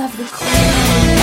of the cold.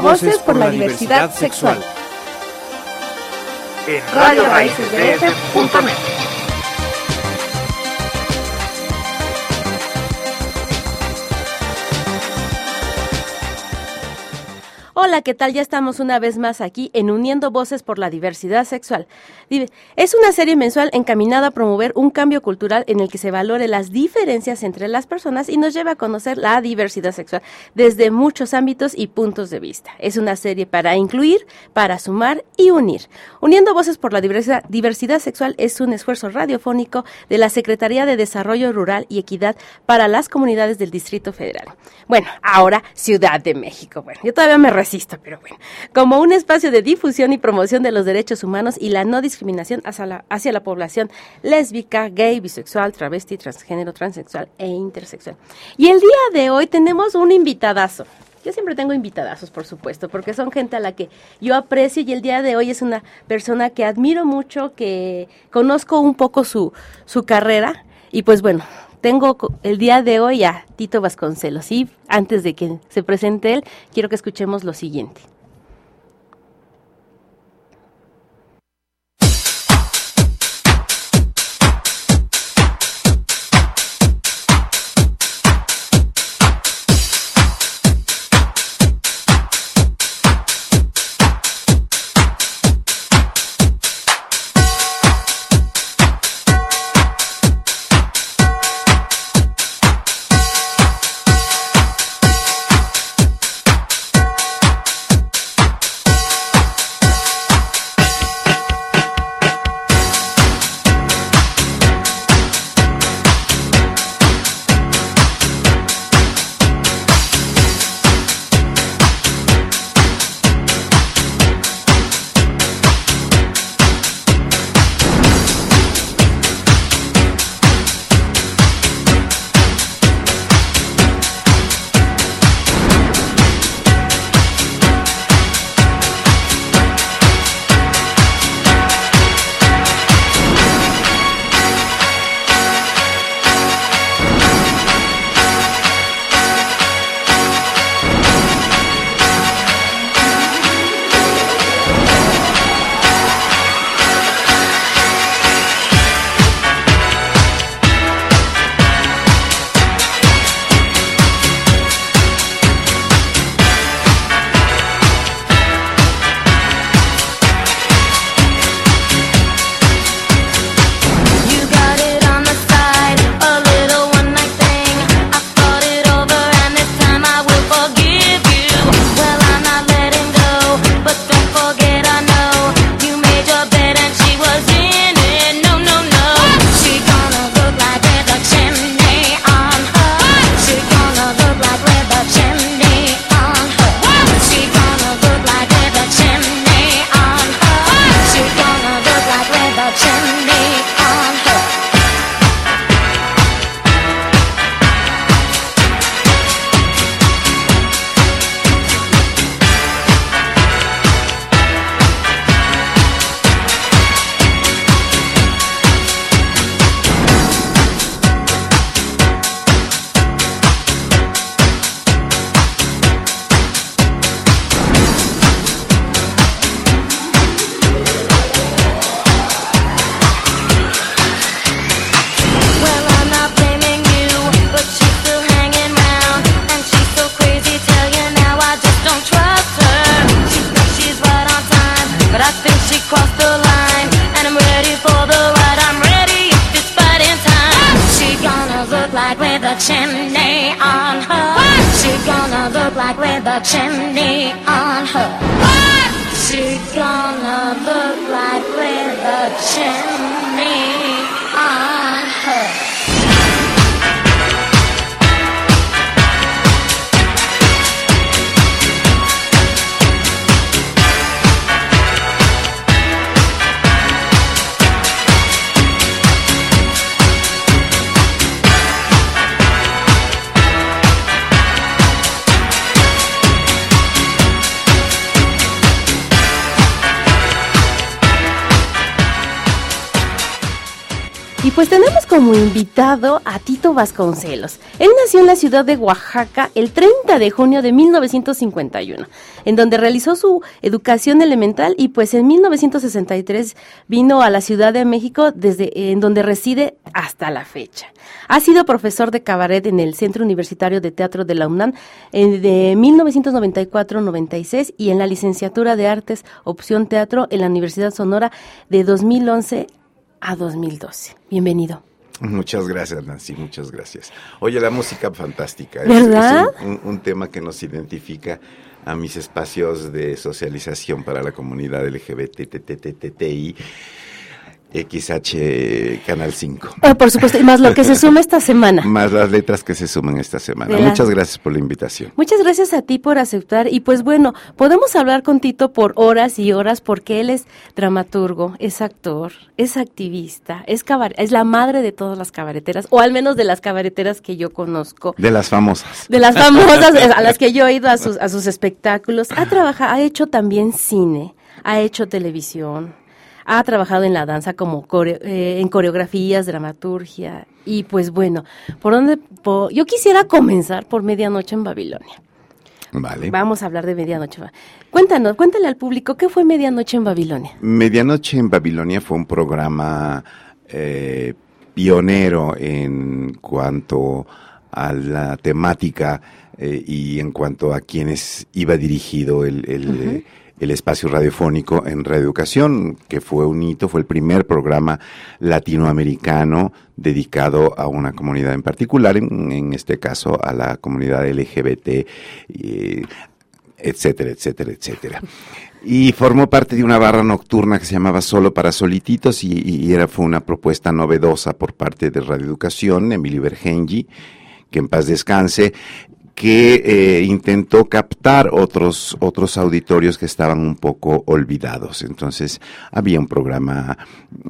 Voces por la diversidad sexual. En Radio Raíces de Hola, ¿qué tal? Ya estamos una vez más aquí en Uniendo Voces por la Diversidad Sexual. Es una serie mensual encaminada a promover un cambio cultural en el que se valore las diferencias entre las personas y nos lleva a conocer la diversidad sexual desde muchos ámbitos y puntos de vista. Es una serie para incluir, para sumar y unir. Uniendo Voces por la Diversidad, diversidad Sexual es un esfuerzo radiofónico de la Secretaría de Desarrollo Rural y Equidad para las comunidades del Distrito Federal. Bueno, ahora Ciudad de México. Bueno, yo todavía me resisto pero bueno, como un espacio de difusión y promoción de los derechos humanos y la no discriminación hacia la, hacia la población lésbica, gay, bisexual, travesti, transgénero, transexual e intersexual. Y el día de hoy tenemos un invitadazo. Yo siempre tengo invitadazos, por supuesto, porque son gente a la que yo aprecio y el día de hoy es una persona que admiro mucho, que conozco un poco su, su carrera y pues bueno, tengo el día de hoy a Tito Vasconcelos y antes de que se presente él, quiero que escuchemos lo siguiente. Vasconcelos. Él nació en la ciudad de Oaxaca el 30 de junio de 1951, en donde realizó su educación elemental y pues en 1963 vino a la Ciudad de México desde en donde reside hasta la fecha. Ha sido profesor de cabaret en el Centro Universitario de Teatro de la UNAM de 1994-96 y en la licenciatura de Artes Opción Teatro en la Universidad Sonora de 2011 a 2012. Bienvenido. Muchas gracias, Nancy, muchas gracias. Oye, la música fantástica. ¿Verdad? Es, un, tema que nos identifica a mis espacios de socialización para la comunidad LGBTTTTI. XH Canal 5. Ah, por supuesto, y más lo que se suma esta semana. Más las letras que se suman esta semana. De Muchas gracias por la invitación. Muchas gracias a ti por aceptar y pues bueno, podemos hablar con Tito por horas y horas porque él es dramaturgo, es actor, es activista, es cabar- es la madre de todas las cabareteras o al menos de las cabareteras que yo conozco. De las famosas. De las famosas a las que yo he ido a sus, a sus espectáculos. Ha trabajado, ha hecho también cine, ha hecho televisión, ha trabajado en la danza como core- eh, en coreografías, dramaturgia. Y pues bueno, por dónde po- yo quisiera comenzar por Medianoche en Babilonia. Vale. Vamos a hablar de Medianoche. Cuéntanos, cuéntale al público qué fue Medianoche en Babilonia. Medianoche en Babilonia fue un programa eh, pionero en cuanto a la temática eh, y en cuanto a quienes iba dirigido el, el, el espacio radiofónico en reeducación, que fue un hito, fue el primer programa latinoamericano dedicado a una comunidad en particular, en, este caso a la comunidad LGBT, eh, etcétera, etcétera, etcétera. Y formó parte de una barra nocturna que se llamaba Solo para Solititos y, era, fue una propuesta novedosa por parte de Radio Educación, Emilio Bergengi, que en paz descanse, que eh, intentó captar otros, otros auditorios que estaban un poco olvidados. Entonces, había un programa,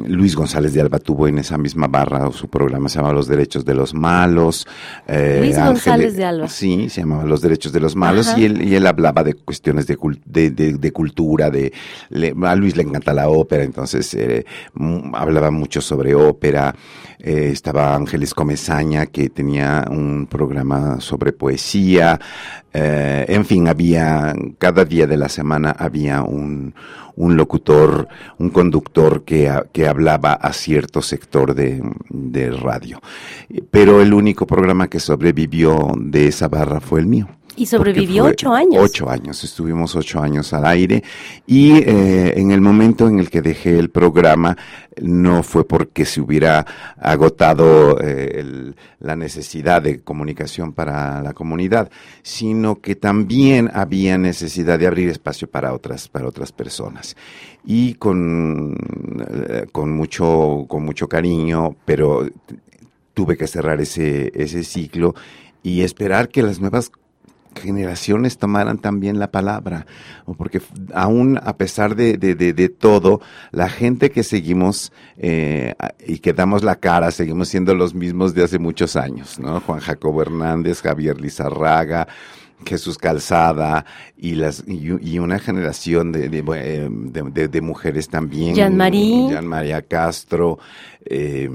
Luis González de Alba tuvo en esa misma barra, su programa se llamaba Los Derechos de los Malos. eh, Luis González de Alba. Sí, se llamaba Los Derechos de los Malos Ajá. y él, y él hablaba de cuestiones de, cul- de, de- de cultura, de, le- a Luis le encanta la ópera, entonces eh, hablaba mucho sobre ópera. Estaba Ángeles Comezaña, que tenía un programa sobre poesía. Eh, en fin, había, cada día de la semana había un, un locutor, un conductor que, que hablaba a cierto sector de radio. Pero el único programa que sobrevivió de esa barra fue el mío. Y sobrevivió ocho años. Ocho años, estuvimos ocho años al aire y eh, en el momento en el que dejé el programa no fue porque se hubiera agotado eh, el- la necesidad de comunicación para la comunidad, sino que también había necesidad de abrir espacio para otras, para otras personas. Y con, eh, con mucho, con mucho cariño, pero tuve que cerrar ese, ese ciclo y esperar que las nuevas generaciones tomaran también la palabra, porque aún a pesar de, de, de, de todo, la gente que seguimos eh, y que damos la cara, seguimos siendo los mismos de hace muchos años, ¿no? Juan Jacobo Hernández, Javier Lizarraga, Jesús Calzada y las y, y una generación de, de, eh, de- de- de mujeres también. Jean-Marie. Jean María Castro. eh,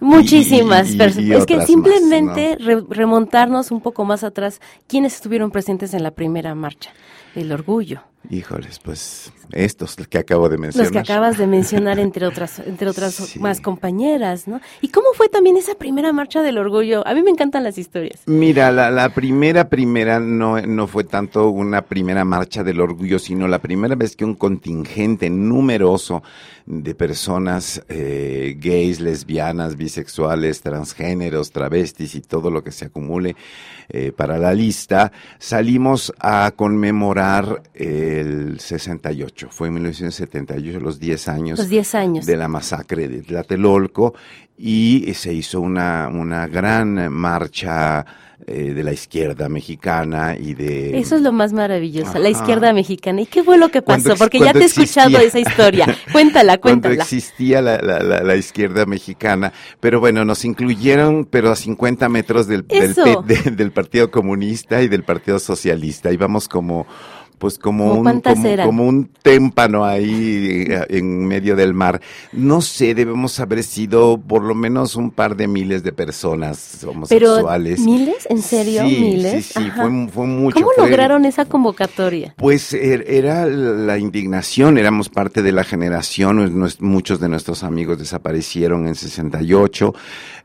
Muchísimas personas. es que simplemente re- remontarnos un poco más atrás, ¿quiénes estuvieron presentes en la primera marcha? El orgullo. Híjoles, pues estos que acabo de mencionar. Los que acabas de mencionar, entre otras, entre otras Sí. más compañeras, ¿no? ¿Y cómo fue también esa primera marcha del orgullo? A mí me encantan las historias. Mira, la, la primera, primera no, no fue tanto una primera marcha del orgullo, sino la primera vez que un contingente numeroso de personas eh, gays, lesbianas, bisexuales, transgéneros, travestis y todo lo que se acumule eh, para la lista, salimos a conmemorar el 68. Fue en 1978, los 10 años Los 10 años. de la masacre de Tlatelolco y se hizo una, una gran marcha eh, de la izquierda mexicana y de... Eso es lo más maravilloso, la izquierda mexicana. ¿Y qué fue lo que Cuando pasó? Porque ya cuando te he escuchado esa historia. Cuéntala, Cuando cuéntala. existía la, la, la, la izquierda mexicana, pero bueno, nos incluyeron, pero a 50 metros del, del, Eso. P- de- del Partido Comunista y del Partido Socialista. Íbamos como, pues como ¿Cómo un, como, un témpano ahí eh, en medio del mar. No sé, debemos haber sido por lo menos un par de miles de personas Pero, homosexuales. ¿miles? ¿En serio? Sí, ¿Miles? Sí, sí, fue, fue mucho. ¿Cómo fue- lograron esa convocatoria? pues er- era la indignación, éramos parte de la generación, muchos de nuestros amigos desaparecieron en 68,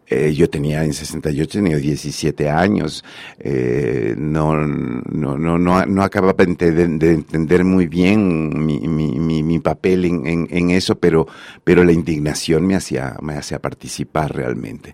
eh, yo tenía en 68, tenía 17 años, eh, no, no, no, no, no acababa de, de entender muy bien mi, mi, mi mi papel en, en, en, eso, pero, pero la indignación me hacía, me hacía participar realmente.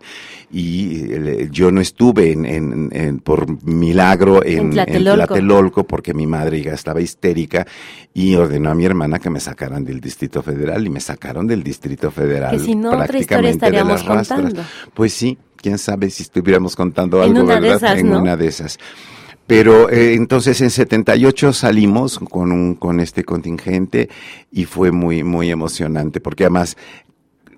Y eh, yo no estuve en, en, por milagro en, Tlatelolco. porque mi madre ya estaba histérica y ordenó a mi hermana que me sacaran del Distrito Federal y me sacaron del Distrito Federal. Que si no, otra historia estaríamos contando. Pues sí, quién sabe si estuviéramos contando algo, ¿verdad? en una de esas. Pero eh, entonces en 78 salimos con un con este contingente y fue muy muy emocionante porque además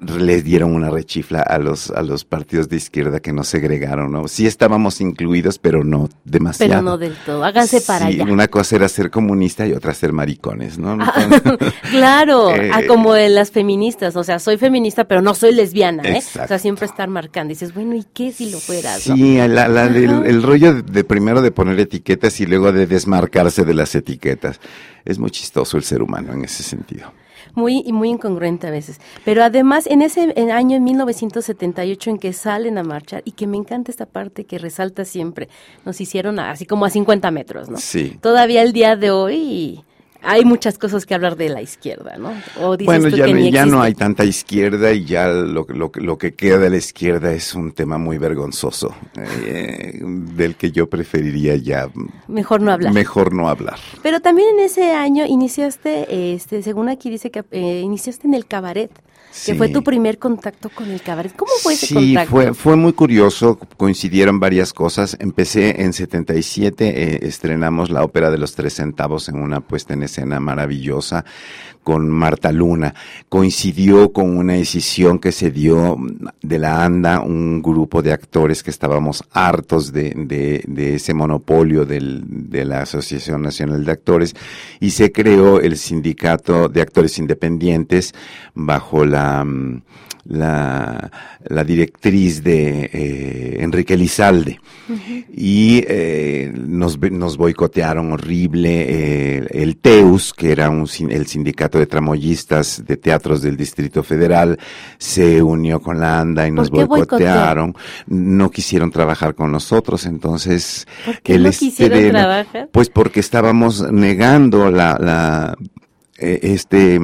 les dieron una rechifla a los a los partidos de izquierda que nos segregaron, ¿no? Sí estábamos incluidos, pero no demasiado. Pero no del todo. Háganse para allá. Una cosa era ser comunista y otra ser maricones, ¿no? Ah, claro, eh, ah, como de las feministas, o sea, soy feminista, pero no soy lesbiana, ¿eh? O sea, siempre estar marcando. dices, bueno, ¿y qué si lo fueras? Sí, la, el, rollo de primero de poner etiquetas y luego de desmarcarse de las etiquetas. Es muy chistoso el ser humano en ese sentido muy muy incongruente a veces. Pero además, en ese año, en 1978, en que salen a marchar, y que me encanta esta parte que resalta siempre, nos hicieron así como a 50 metros, ¿no? Sí. Todavía el día de hoy hay muchas cosas que hablar de la izquierda, ¿no? bueno, ya, ya no hay tanta izquierda y ya lo, lo, lo, que queda de la izquierda es un tema muy vergonzoso, eh, del que yo preferiría ya... Mejor no hablar. Mejor no hablar. Pero también en ese año iniciaste, este, según aquí dice que eh, iniciaste en el cabaret que fue tu primer contacto con el cabaret. ¿Cómo fue ese contacto? Sí, fue, fue muy curioso, coincidieron varias cosas. Empecé en 77, eh, estrenamos la ópera de los tres centavos en una puesta en escena maravillosa con Marta Luna. Coincidió con una decisión que se dio de la ANDA, un grupo de actores que estábamos hartos de, de, de ese monopolio del, de la Asociación Nacional de Actores y se creó el Sindicato de Actores Independientes bajo la la, la directriz de eh, Enrique Lizalde. Y eh, nos, nos boicotearon horrible eh, el TEUS, que era un, el sindicato de tramoyistas de teatros del Distrito Federal, se unió con la ANDA y nos boicotearon. No quisieron trabajar con nosotros, entonces... ¿Por qué no quisieron trabajar? Pues porque estábamos negando la, la este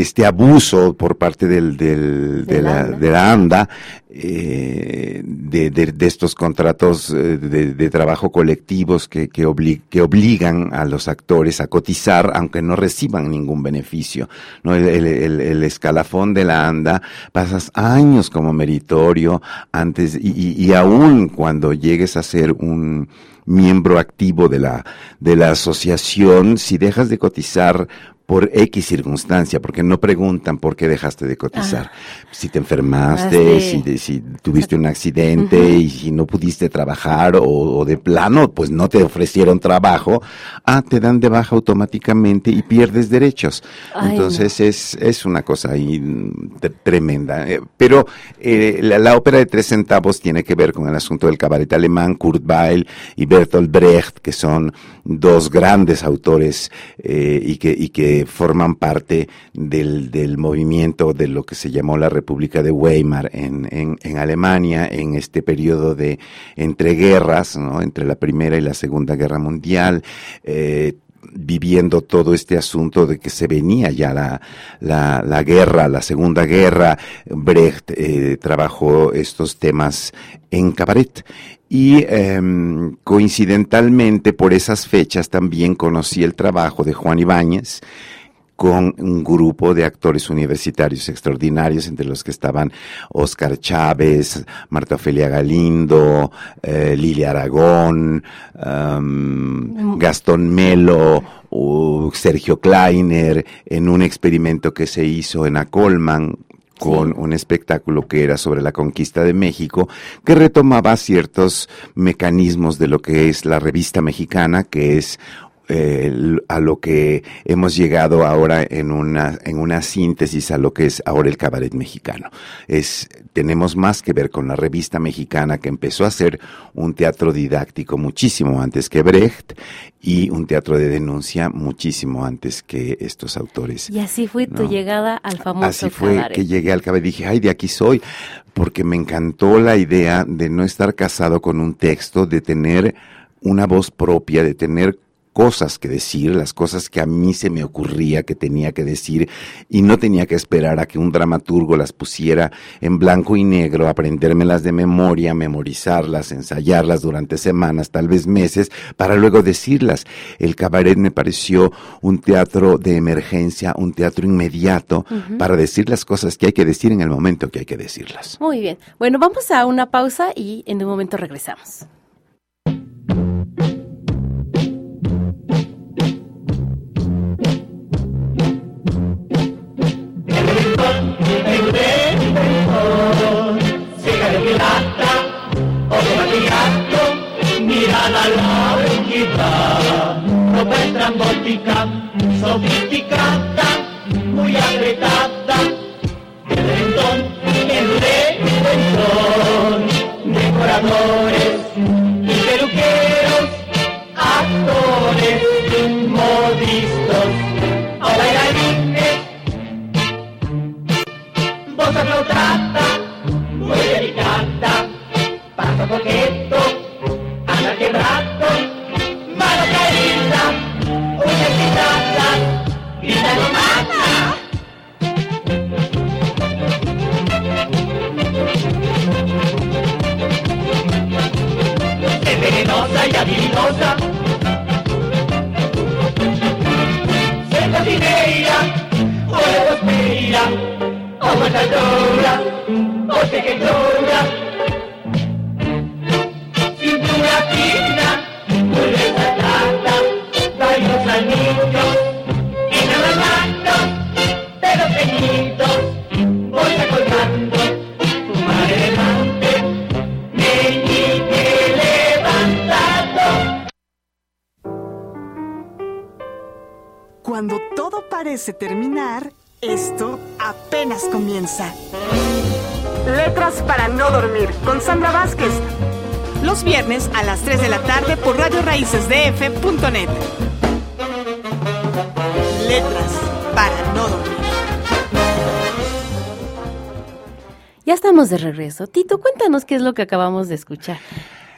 este abuso por parte del, del, de, la, de, la, ANDA eh, de, de, estos contratos eh, de, trabajo colectivos que, que, que, obligan a los actores a cotizar aunque no reciban ningún beneficio. ¿no? El, el, el escalafón de la ANDA pasas años como meritorio antes y, y, y aún cuando llegues a ser un miembro activo de la, de la asociación, si dejas de cotizar por X circunstancia, porque no preguntan por qué dejaste de cotizar. Ah. Si te enfermaste, si, si, tuviste un accidente y si no pudiste trabajar o, de plano, pues no te ofrecieron trabajo, ah, te dan de baja automáticamente y pierdes derechos. Entonces es, es una cosa ahí mm, tremenda. Eh, pero eh, la, ópera de tres centavos tiene que ver con el asunto del cabaret alemán, Kurt Weill y Bertolt Brecht, que son dos grandes autores eh, y que, y que forman parte del, del, movimiento de lo que se llamó la República de Weimar en, en, en Alemania en este periodo de entreguerras, ¿no? entre la Primera y la Segunda Guerra Mundial. Eh, viviendo todo este asunto de que se venía ya la, la, la guerra, la Segunda Guerra, Brecht eh, trabajó estos temas en cabaret. Y eh, coincidentalmente por esas fechas también conocí el trabajo de Juan Ibáñez, con un grupo de actores universitarios extraordinarios, entre los que estaban Oscar Chávez, Marta Ofelia Galindo, eh, Lilia Aragón, um, Gastón Melo, Sergio Kleiner, en un experimento que se hizo en Acolman, con un espectáculo que era sobre la conquista de México, que retomaba ciertos mecanismos de lo que es la revista mexicana, que es eh, a lo que hemos llegado ahora en una, en una síntesis a lo que es ahora el cabaret mexicano. Es, tenemos más que ver con la revista mexicana que empezó a ser un teatro didáctico muchísimo antes que Brecht y un teatro de denuncia muchísimo antes que estos autores. Y así fue tu llegada al famoso Así fue que llegué al cabaret y dije, ay, de aquí soy, porque me encantó la idea de no estar casado con un texto, de tener una voz propia, de tener cosas que decir, las cosas que a mí se me ocurría que tenía que decir y no tenía que esperar a que un dramaturgo las pusiera en blanco y negro, aprendérmelas de memoria, memorizarlas, ensayarlas durante semanas, tal vez meses, para luego decirlas. El cabaret me pareció un teatro de emergencia, un teatro inmediato para decir las cosas que hay que decir en el momento que hay que decirlas. Muy bien. Bueno, vamos a una pausa y en un momento regresamos. Estamos de regreso. Tito, cuéntanos qué es lo que acabamos de escuchar.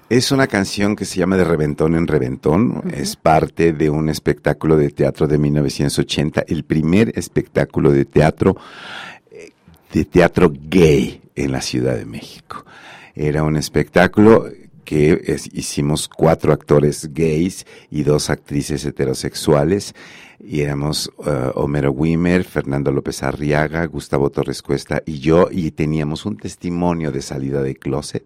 Es una canción que se llama De Reventón en Reventón. Es parte de un espectáculo de teatro de 1980, el primer espectáculo de teatro eh, de teatro gay en la Ciudad de México. Era un espectáculo que es- hicimos cuatro actores gays y dos actrices heterosexuales. Y éramos eh, Homero Wimmer, Fernando López Arriaga, Gustavo Torres Cuesta y yo, y teníamos un testimonio de salida de closet.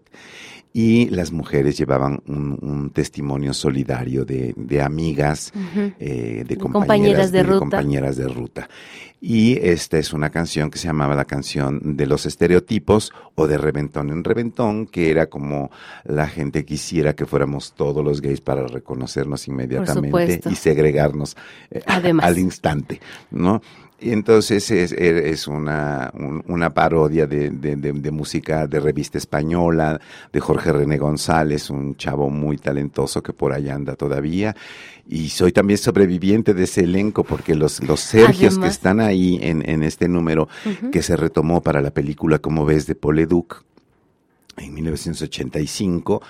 Y las mujeres llevaban un, un testimonio solidario de, de amigas, eh, de compañeras compañeras, de de, ruta. compañeras de ruta. Y esta es una canción que se llamaba la canción de los estereotipos o de reventón en reventón, que era como la gente quisiera que fuéramos todos los gays para reconocernos inmediatamente y segregarnos eh, Además. al instante, ¿no? Y entonces es, es una, un- una parodia de, de- de- de música de revista española, de Jorge René González, un chavo muy talentoso que por allá anda todavía. Y soy también sobreviviente de ese elenco porque los, los Sergios que están ahí en, en este número que se retomó para la película Como ves de Paul Leduc en 1985,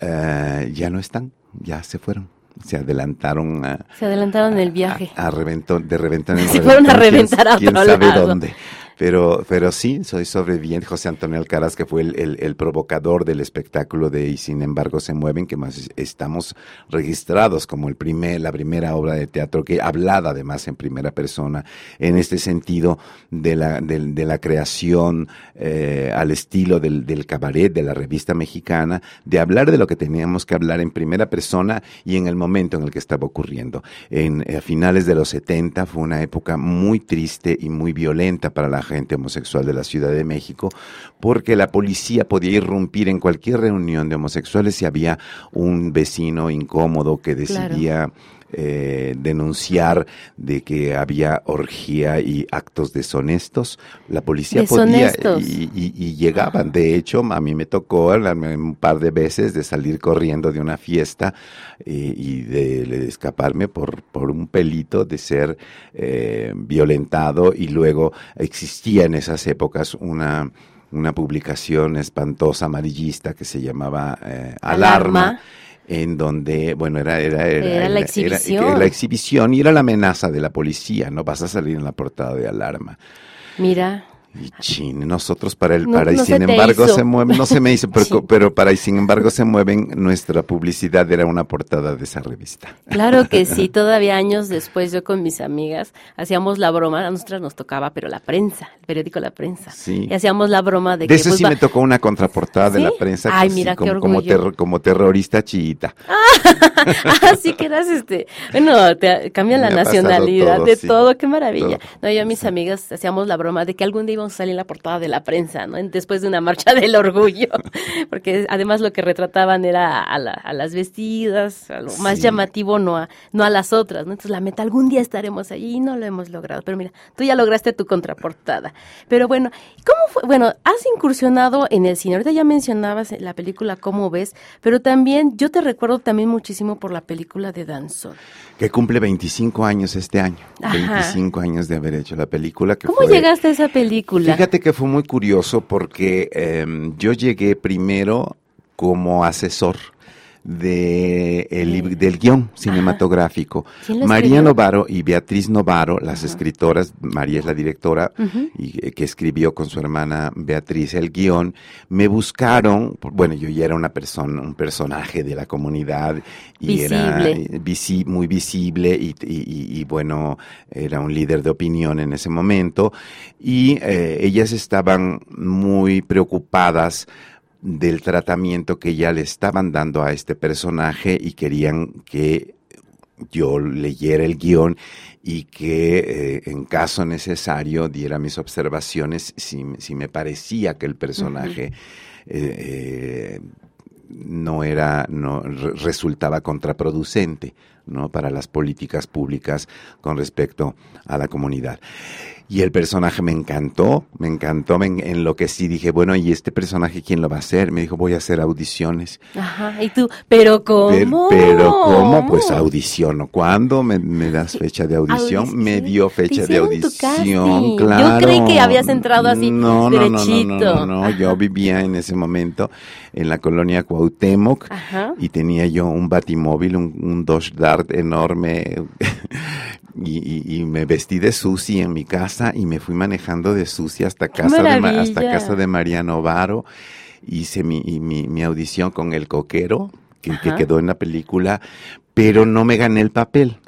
eh, ya no están, ya se fueron. Se adelantaron a, Se adelantaron el viaje. a, a reventón, de reventón en Se fueron a reventón, reventar a quién, quién otro sabe lado. dónde. Pero, pero sí, soy sobreviviente. José Antonio Alcaraz, que fue el, el- el provocador del espectáculo de Y sin embargo se mueven, que más es- estamos registrados como el primer, la primera obra de teatro que hablada además en primera persona, en este sentido de la, del- de, la creación eh, al estilo del, del cabaret, de la revista mexicana, de hablar de lo que teníamos que hablar en primera persona y en el momento en el que estaba ocurriendo. En, eh, a finales de los 70 fue una época muy triste y muy violenta para la gente homosexual de la Ciudad de México, porque la policía podía irrumpir en cualquier reunión de homosexuales si había un vecino incómodo que Claro. Eh, denunciar de que había orgía y actos deshonestos. La policía podía Deshonestos. y, y- y llegaban. De hecho, a mí me tocó un par de veces de salir corriendo de una fiesta eh, y de, de escaparme por, por un pelito de ser eh, violentado y luego existía en esas épocas una una publicación espantosa amarillista que se llamaba eh, Alarma. Alarma en donde, bueno, era, era, era, Era la exhibición. era la exhibición y era la amenaza de la policía, no vas a salir en la portada de alarma. Mira, Y chin, nosotros para el No- para y sin embargo hizo. se mueven, no se me hizo, pero, Sí. pero para y sin embargo se mueven, nuestra publicidad era una portada de esa revista. claro que sí, todavía años después yo con mis amigas hacíamos la broma, a nosotras nos tocaba, pero la prensa, el periódico La Prensa. Sí. Y hacíamos la broma de, De que eso pues, sí va- me tocó una contraportada de ¿Sí? la prensa. Ay, sí, mira, qué como, como, terro- como terrorista chiita. ah, sí que eras este. Bueno, te cambian la nacionalidad todo, de sí. todo, qué maravilla. Todo. No, yo y mis amigas hacíamos la broma de que algún día íbamos a salir en la portada de la prensa, ¿no? Después de una marcha del orgullo. Porque además lo que retrataban era a, la- a las vestidas, a lo más llamativo, no a, no a las otras, ¿no? Entonces la meta, algún día estaremos allí y no lo hemos logrado. Pero mira, tú ya lograste tu contraportada. Pero bueno, ¿cómo fue? Bueno, has incursionado en el cine. Ahorita ya mencionabas la película Cómo ves, pero también yo te recuerdo también muchísimo por la película de Danzón. Que cumple 25 años este año. Ajá. 25 años de haber hecho la película. Que ¿Cómo fue- llegaste a esa película? Fíjate que fue muy curioso porque em, yo llegué primero como asesor de el del guion cinematográfico. ¿Quién lo María? Novaro y Beatriz Novaro, las escritoras, María es la directora y eh, que escribió con su hermana Beatriz el guion, me buscaron, bueno, yo ya era una persona, un personaje de la comunidad y era Visible. visi- muy visible y, y- y- y, bueno, era un líder de opinión en ese momento y eh, ellas estaban muy preocupadas del tratamiento que ya le estaban dando a este personaje y querían que yo leyera el guion y que eh, en caso necesario diera mis observaciones si, si me parecía que el personaje eh, eh, no era, no re- resultaba contraproducente, ¿no? Para las políticas públicas con respecto a la comunidad. Y el personaje me encantó, me encantó, me en- enloquecí. Dije, bueno, ¿y este personaje quién lo va a hacer? Me dijo, voy a hacer audiciones. Ajá, y tú, ¿pero cómo? Pero, pero ¿cómo? Pues audiciono. ¿Cuándo me, me das fecha de audición? Audición. Me dio fecha de audición, casting. Yo claro. creí que habías entrado así, no, no, no, no, derechito. no, no, no. Yo vivía en ese momento en la colonia Cuauhtémoc Ajá. y tenía yo un batimóvil, un, un Dodge Dart enorme y, y- y me vestí de Susi en mi casa y me fui manejando de Susi hasta ¡Qué casa de, hasta casa de María Novaro. Hice mi, y mi, mi audición con el coquero que, que quedó en la película, pero no me gané el papel.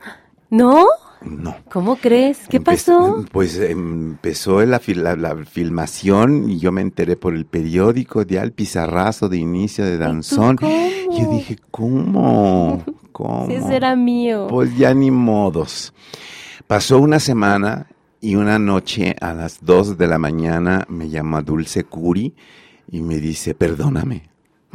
¿No? No. ¿Cómo crees? ¿Qué Empe- pasó? Pues empezó la, fil- la- la filmación y yo me enteré por el periódico ya el pizarrazo de inicio de Danzón. Y yo dije, ¿cómo? ¿Cómo? Si ese era mío. Pues ya ni modos. Pasó una semana y una noche a las 2 de la mañana me llama Dulce Curi y me dice, perdóname.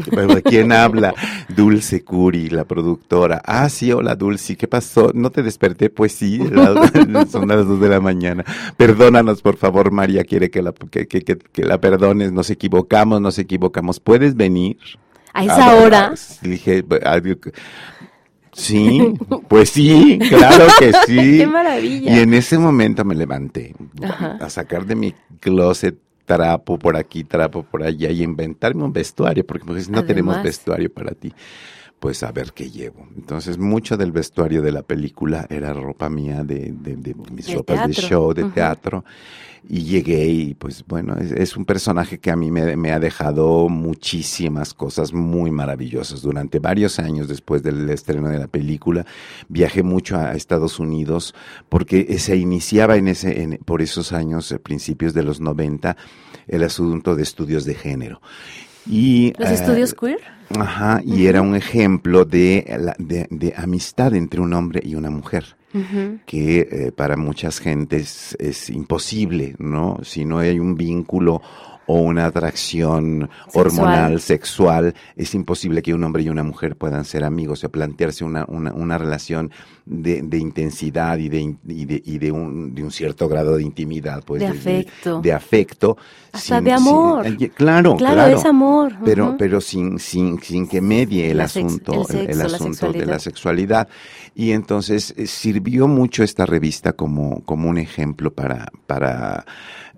¿Pero ¿Quién habla? Dulce Curi, la productora. Ah, sí, hola Dulce, ¿qué pasó? ¿No te desperté? Pues sí, la- son las 2 de la mañana. Perdónanos, por favor, María quiere que la, que, que- que- la perdones. Nos equivocamos, nos equivocamos. ¿Puedes venir? A esa hora. Dije. Sí, pues sí, claro que sí. ¡Qué maravilla! Y en ese momento me levanté Ajá. a sacar de mi closet trapo por aquí, trapo por allá y inventarme un vestuario, porque pues, no tenemos vestuario para ti. Pues a ver qué llevo. Entonces, mucho del vestuario de la película era ropa mía de, de- de mis De ropas de show, de teatro. Y llegué y pues bueno, es, es un personaje que a mí me, me ha dejado muchísimas cosas muy maravillosas. Durante varios años después del estreno de la película, viajé mucho a Estados Unidos porque se iniciaba en ese, en- por esos años, eh, principios de los 90, el asunto de estudios de género. Y, ¿Los eh, estudios queer? Ajá, y era un ejemplo de, de, de amistad entre un hombre y una mujer que eh, para muchas gentes es imposible, ¿no? Si no hay un vínculo o una atracción hormonal, sexual, es imposible que un hombre y una mujer puedan ser amigos o plantearse una, una, una relación de, de intensidad y de, y de, y de un, de un cierto grado de intimidad, pues. De afecto. De, afecto. Hasta de amor. claro, Claro, claro. es amor. Pero, pero sin, sin, sin que medie el La asunto, el el, sexo, el la asunto de la sexualidad. sexualidad. Y entonces eh, sirvió mucho esta revista como, como un ejemplo para, para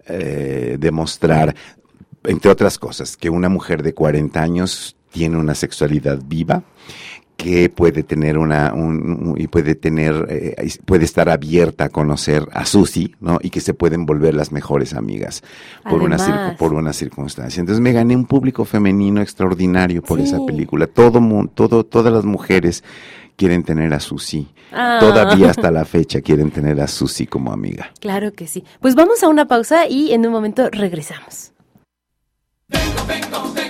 eh, demostrar, entre otras cosas, que una mujer de 40 años tiene una sexualidad viva, que puede tener una un, y puede tener eh, puede estar abierta a conocer a Susi, ¿no? Y que se pueden volver las mejores amigas por una por una circunstancia. Entonces me gané un público femenino extraordinario por esa película. Todo todo todas las mujeres quieren tener a Susi. Ah. Todavía hasta la fecha quieren tener a Susi como amiga. Claro que sí. Pues vamos a una pausa y en un momento regresamos. Vengo, vengo, vengo.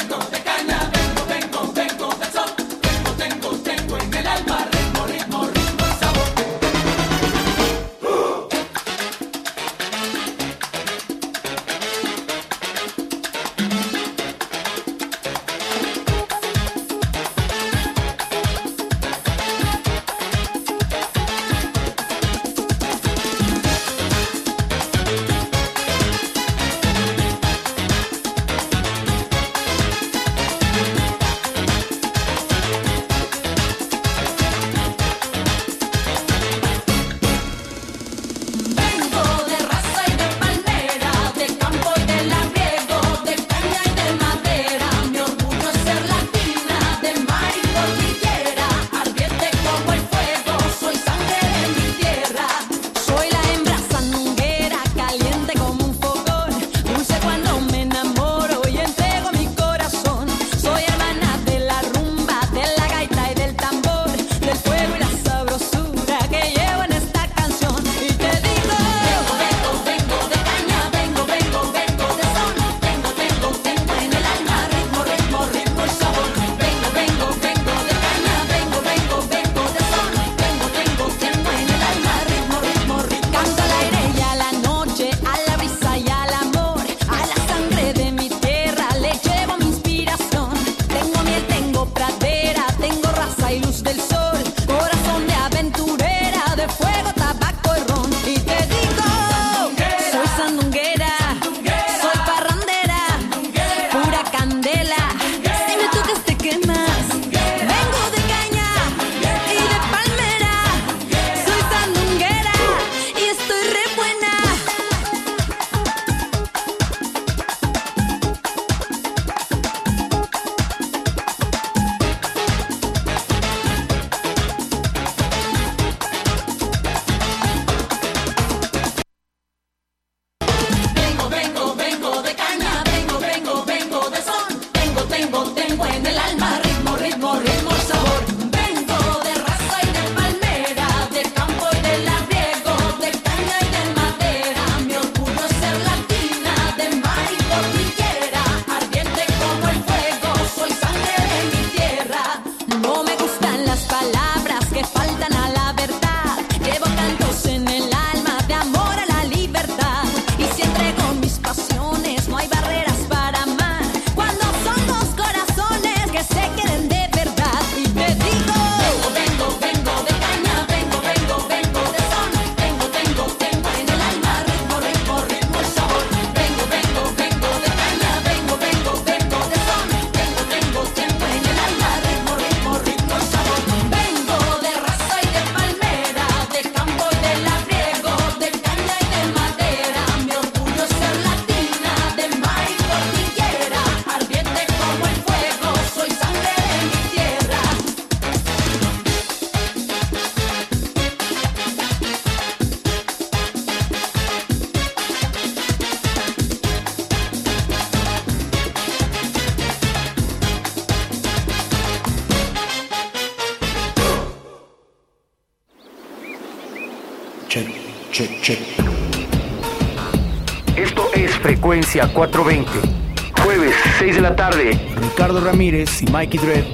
Frecuencia 420. Jueves, 6 de la tarde. Ricardo Ramírez y Mikey Dredd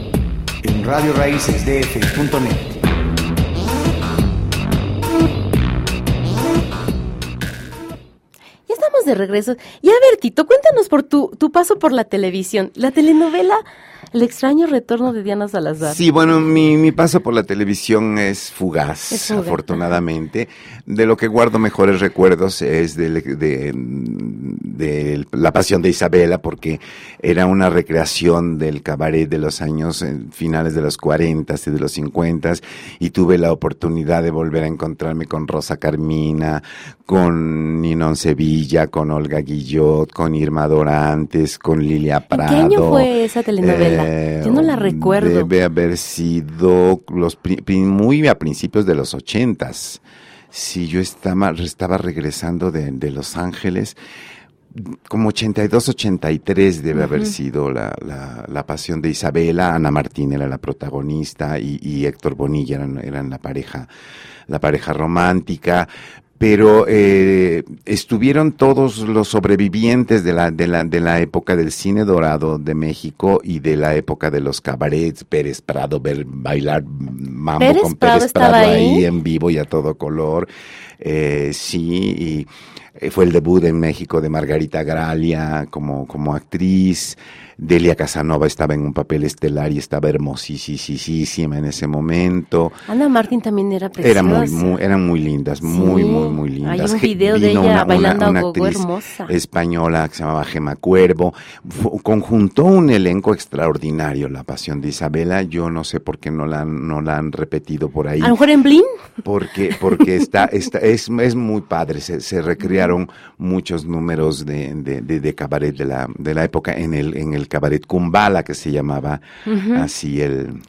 en Radio Raíces DF.net. de regreso. Y a ver, Tito, cuéntanos por tu, tu paso por la televisión. La telenovela El extraño retorno de Diana Salazar. Sí, bueno, mi, mi paso por la televisión es fugaz, afortunadamente. De lo que guardo mejores recuerdos es de, de La Pasión de Isabela, porque era una recreación del cabaret de los años eh, finales de los 40 y de los 50 y tuve la oportunidad de volver a encontrarme con Rosa Carmina, con Ninón Sevilla, con Olga Guillot, con Irma Dorantes, con Lilia Prado. ¿Qué año fue esa telenovela? Eh, yo no la recuerdo. Debe haber sido los muy a principios de los ochentas si yo estaba, regresando de, Los Ángeles como 82, 83 debe haber sido la, la, la, pasión de Isabela, Ana Martín era la protagonista y, y Héctor Bonilla eran, eran, la pareja, la pareja romántica. Pero eh, estuvieron todos los sobrevivientes de la, de, la, de la época del cine dorado de México y de la época de los cabarets, Pérez Prado, ver, bailar mambo ¿Pérez con Prado Pérez Prado ahí ahí? en vivo y a todo color. Eh, sí, y fue el debut en México de Margarita Gralia como, como actriz. Delia Casanova estaba en un papel estelar y estaba hermosísima en ese momento. Ana Martín también era preciosa. Era muy, muy, eran muy lindas, muy, Sí. muy, muy lindas. Hay un video de ella una- una- bailando una gogo actriz hermosa. española que se llamaba Gema Cuervo. Conjuntó un elenco extraordinario, La Pasión de Isabela. Yo no sé por qué no la han, no la han repetido por ahí A lo mejor en Blin. porque porque está, está es, es muy padre se, se recrearon muchos números de, de, de, de cabaret de la de la época en el en el cabaret Kumbala que se llamaba así el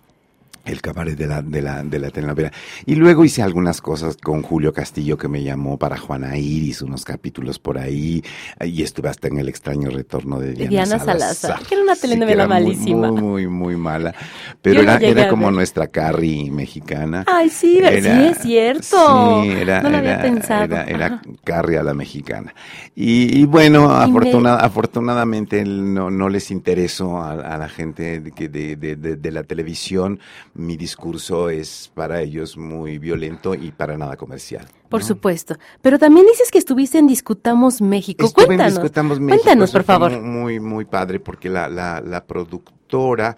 el cabaret de la, de la, de la telenovela. Y luego hice algunas cosas con Julio Castillo que me llamó para Juana Iris, unos capítulos por ahí, y estuve hasta en el extraño retorno de Diana, Diana Salazar, que era una Sí, telenovela era malísima. Muy, muy, muy mala. Pero Yo era, era como nuestra Carrie mexicana. Ay, sí, sí, es cierto. Sí, era, No lo había era- pensado. Era, era. Carrie a la mexicana. Y, y bueno, Y me- afortuna- afortunadamente no, no les interesó a, a la gente de, de- de- de la televisión. Mi discurso es para ellos muy violento y para nada comercial. Por ¿no? supuesto. Pero también dices que estuviste en Discutamos México. Estuve en Cuéntanos. Discutamos México, Cuéntanos, por favor. Muy, muy padre porque la, la, la productora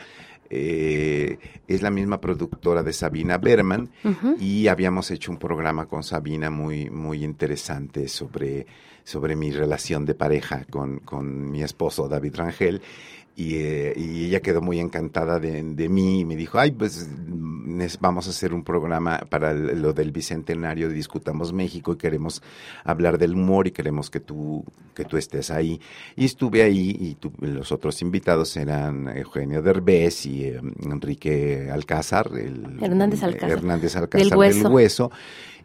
eh, es la misma productora de Sabina Berman y habíamos hecho un programa con Sabina muy, muy interesante sobre, sobre mi relación de pareja con, con mi esposo David Rangel. Y, eh, y ella quedó muy encantada de, de mí y me dijo, ay, pues mm, vamos a hacer un programa para el- lo del Bicentenario de Discutamos México y queremos hablar del humor y queremos que tú, que tú estés ahí. Y estuve ahí y tu- los otros invitados eran Eugenio Derbez y eh, Enrique Alcázar. El, Hernández Alcázar. Hernández Alcázar Del del Hueso.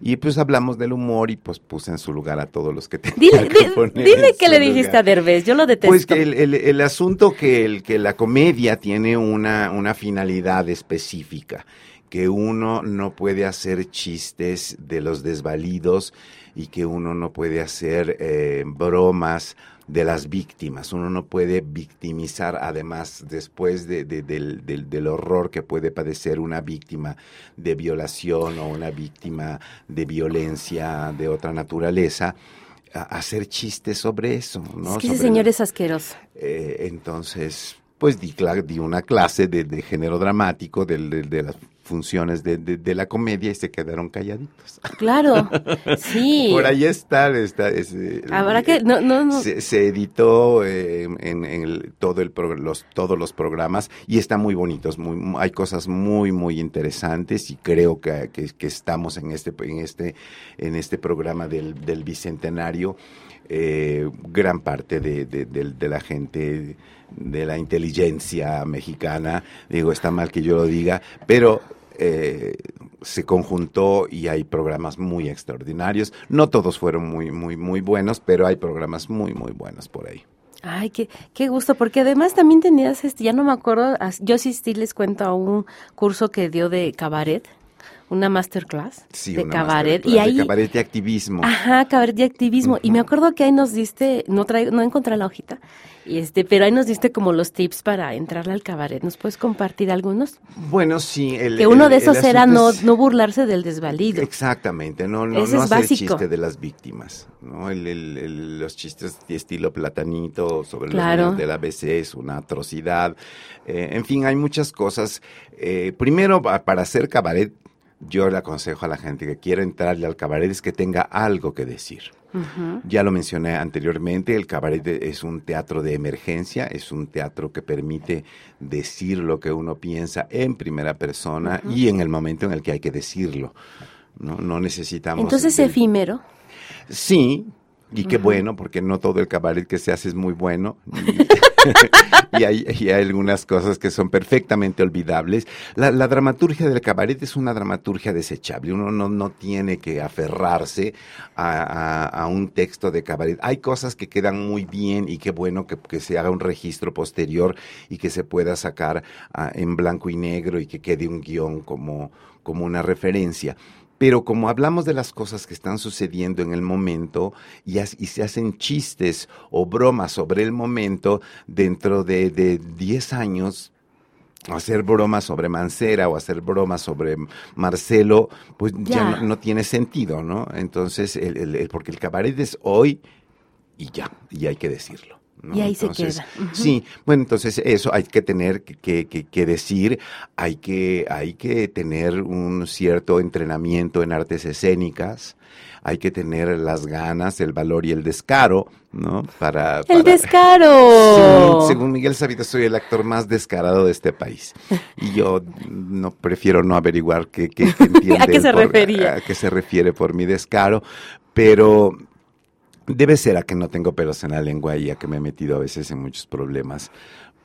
Y pues hablamos del humor y pues puse en su lugar a todos los que tenía Dile, que poner qué su le dijiste a Derbez. Yo lo detesto. Pues que el, el- el asunto que, el, que la comedia tiene una, una finalidad específica, que uno no puede hacer chistes de los desvalidos y que uno no puede hacer eh, bromas de las víctimas. Uno no puede victimizar, además, después de, de- del, del- del horror que puede padecer una víctima de violación o una víctima de violencia de otra naturaleza, a- hacer chistes sobre eso. ¿no? es que ese Sobre señor es asqueroso. eh, entonces, pues di, una clase de, de género dramático de, las funciones de, de- de la comedia y se quedaron calladitos. Claro. Sí. Por ahí está, está ese- Habrá que. No, no, no. se, se editó eh, en, en el- todo el los, todos los programas y están muy bonitos, muy, mu- hay cosas muy muy interesantes y creo que, que- que estamos en este en este en este programa del, del bicentenario eh, gran parte de, la gente de la inteligencia mexicana digo está mal que yo lo diga pero eh, se conjuntó y hay programas muy extraordinarios. No todos fueron muy, muy, muy buenos, pero hay programas muy, muy buenos por ahí. Ay, qué, qué gusto, porque además también tenías, este, ya no me acuerdo, yo asistí, les cuento, a un curso que dio de cabaret, una masterclass Sí, de una cabaret, masterclass y ahí, de cabaret y activismo. ajá, cabaret y activismo, y me acuerdo que ahí nos diste, no traigo, no encontré la hojita, y este, pero ahí nos diste como los tips para entrarle al cabaret, ¿nos puedes compartir algunos? Bueno, sí. El, que uno el- de esos era no, es- no burlarse del desvalido. Exactamente, no, no, Ese no es hacer básico. chiste de las víctimas, ¿no? El, el- el- los chistes de estilo platanito sobre Claro. los del ABC es una atrocidad. Eh, en fin, hay muchas cosas. Eh, primero, pa- para hacer cabaret, yo le aconsejo a la gente que quiera entrarle al cabaret es que tenga algo que decir. Ya lo mencioné anteriormente, el cabaret es un teatro de emergencia, es un teatro que permite decir lo que uno piensa en primera persona y en el momento en el que hay que decirlo. No, no necesitamos... Entonces, del- efímero, Sí, Y qué bueno, porque no todo el cabaret que se hace es muy bueno. Y, y hay algunas cosas que son perfectamente olvidables. La, la dramaturgia del cabaret es una dramaturgia desechable. Uno no, no tiene que aferrarse a, a- a un texto de cabaret. Hay cosas que quedan muy bien y qué bueno que, que se haga un registro posterior y que se pueda sacar ah, en blanco y negro y que quede un guion como, como una referencia. Pero como hablamos de las cosas que están sucediendo en el momento y, as- y se hacen chistes o bromas sobre el momento, dentro de, de 10 años, hacer bromas sobre Mancera o hacer bromas sobre Marcelo, pues ya, Ya. no, no tiene sentido, ¿no? Entonces, el, el- el- porque el cabaret es hoy y ya, y hay que decirlo. ¿No? Y ahí se queda. Sí, bueno, entonces eso hay que tener que, que- que- decir, hay que, hay que tener un cierto entrenamiento en artes escénicas, hay que tener las ganas, el valor y el descaro, ¿no? Para, El descaro. Según, según Miguel Sabito, soy el actor más descarado de este país. Y yo no prefiero no averiguar qué, qué- qué entiende ¿A qué se por- refería? a qué se refiere por mi descaro, pero debe ser a que no tengo pelos en la lengua y a que me he metido a veces en muchos problemas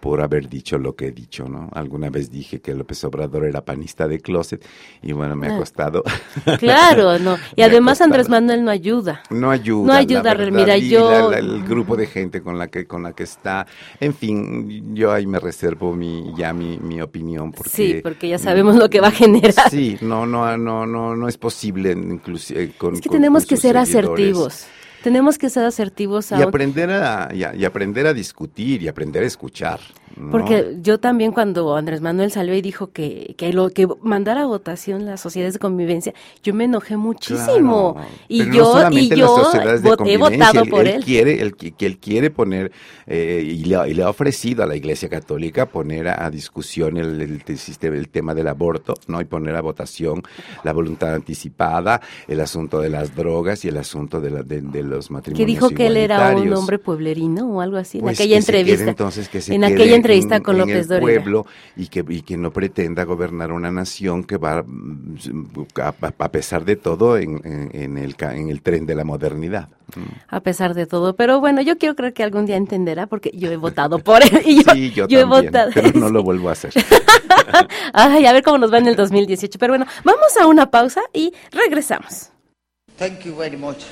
por haber dicho lo que he dicho, ¿no? Alguna vez dije que López Obrador era panista de closet y bueno, me ha Ah. costado. Claro, no. Y además. Andrés Manuel no ayuda. No ayuda. No la ayuda, verdad, mira, yo- la- la- el grupo de gente con la que con la que está, en fin, yo ahí me reservo mi ya mi, mi opinión porque Sí, porque ya sabemos lo que va a generar. Sí, no no no no no es posible inclusive con Es que con- tenemos con que ser asertivos. Tenemos que ser asertivos y aprender a y, a- y aprender a discutir y aprender a escuchar. ¿No? Porque yo también cuando Andrés Manuel salió y dijo que, que lo que mandara a votación las sociedades de convivencia, yo me enojé muchísimo. Claro, y pero yo, y yo vot- he votado él- por él él. Quiere, él, que él quiere poner, eh, y, le, ha- y le ha ofrecido a la Iglesia Católica poner a, a discusión el, el, el sistema- el tema del aborto, ¿no? Y poner a votación la voluntad anticipada, el asunto de las drogas y el asunto de, la- de, de los que matrimonios dijo que él era un hombre pueblerino o algo así, Pues en aquella que se quede entrevista. entonces que se en aquella entrevista en- con en López el Dóriga. pueblo y que, y que no pretenda gobernar una nación que va mm, a, a pesar de todo en, en- en el, en el tren de la modernidad. Mm. A pesar de todo, pero bueno, yo quiero creer que algún día entenderá porque yo he votado por él y yo, sí, yo, yo he también, votado. pero no lo vuelvo a hacer. Ay, a ver cómo nos va en el 2018. Pero bueno, vamos a una pausa y regresamos. Thank you very much.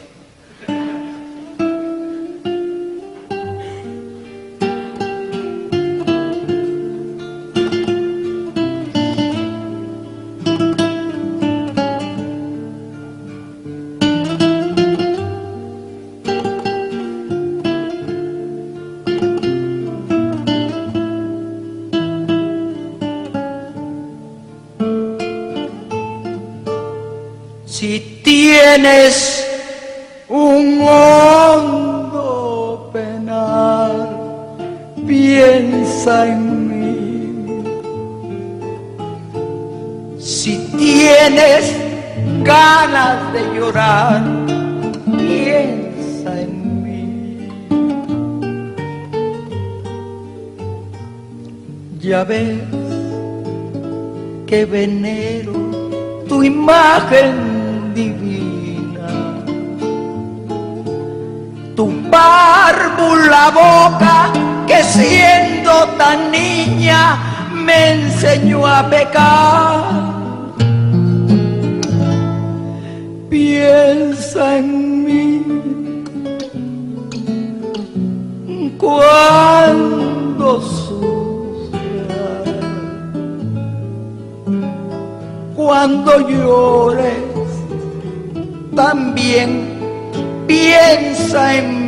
Tienes un hondo piensa en mí. Si tienes ganas de llorar, piensa en mí. Ya ves que venero tu imagen párvula boca que siendo tan niña me enseñó a pecar. Piensa en mí cuando sufras cuando llores, también piensa en mí.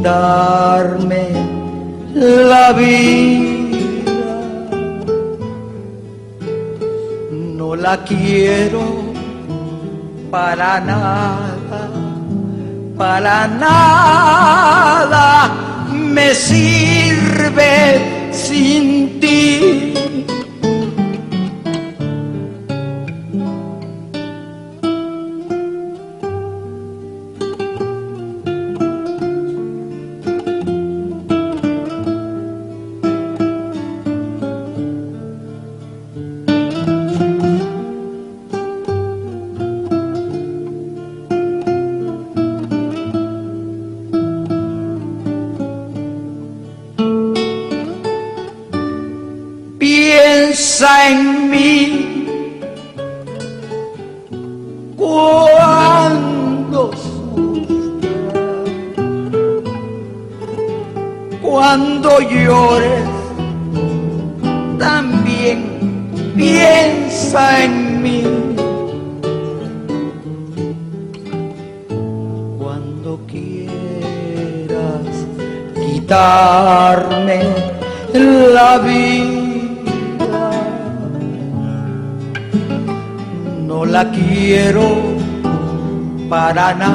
Quitarme la vida, no la quiero para nada para nada me sirve sin ti. Piensa para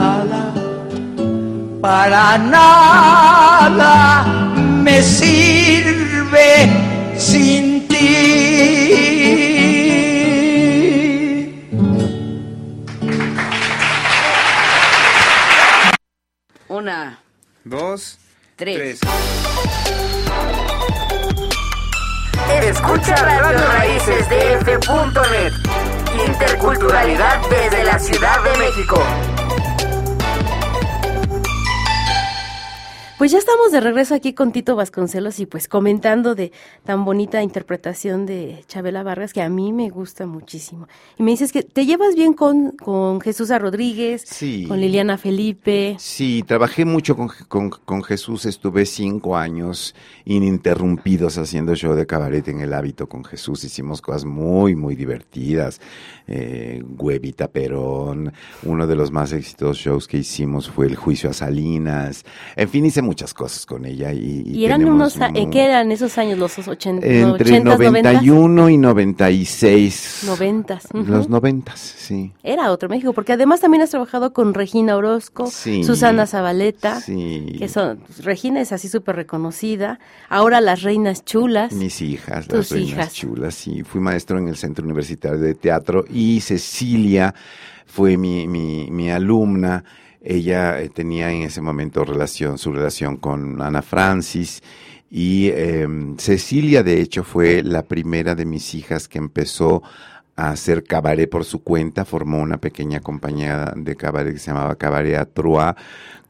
de regreso aquí con Tito Vasconcelos y pues comentando de tan bonita interpretación de Chabela Vargas que a mí me gusta muchísimo. Y me dices que te llevas bien con, con Jesús A. Rodríguez, Sí. con Liliana Felipe. Sí, trabajé mucho con, con- con Jesús, estuve cinco años ininterrumpidos haciendo show de cabaret en el hábito con Jesús, hicimos cosas muy, muy divertidas, eh, Huevita Perón, uno de los más exitosos shows que hicimos fue El Juicio a Salinas, en fin, hice muchas cosas con ella y... Y, eran unos, a- ¿en mu- qué eran esos años? ¿Los ochen- Entre 80s, 91 y 96. 90? ujú. Los 90, sí. Era otro México, porque además también has trabajado con Regina Orozco, Sí. Susana Zabaleta, Sí. que son, Regina es así súper reconocida, ahora las reinas chulas. Mis hijas, las reinas hijas. chulas, sí. Fui maestro en el Centro Universitario de Teatro y Cecilia fue mi, mi, mi alumna. Ella eh, tenía en ese momento relación, su relación con Ana Francis. Y eh, Cecilia, de hecho, fue la primera de mis hijas que empezó a hacer cabaret por su cuenta. Formó una pequeña compañía de cabaret que se llamaba Cabaret a Trois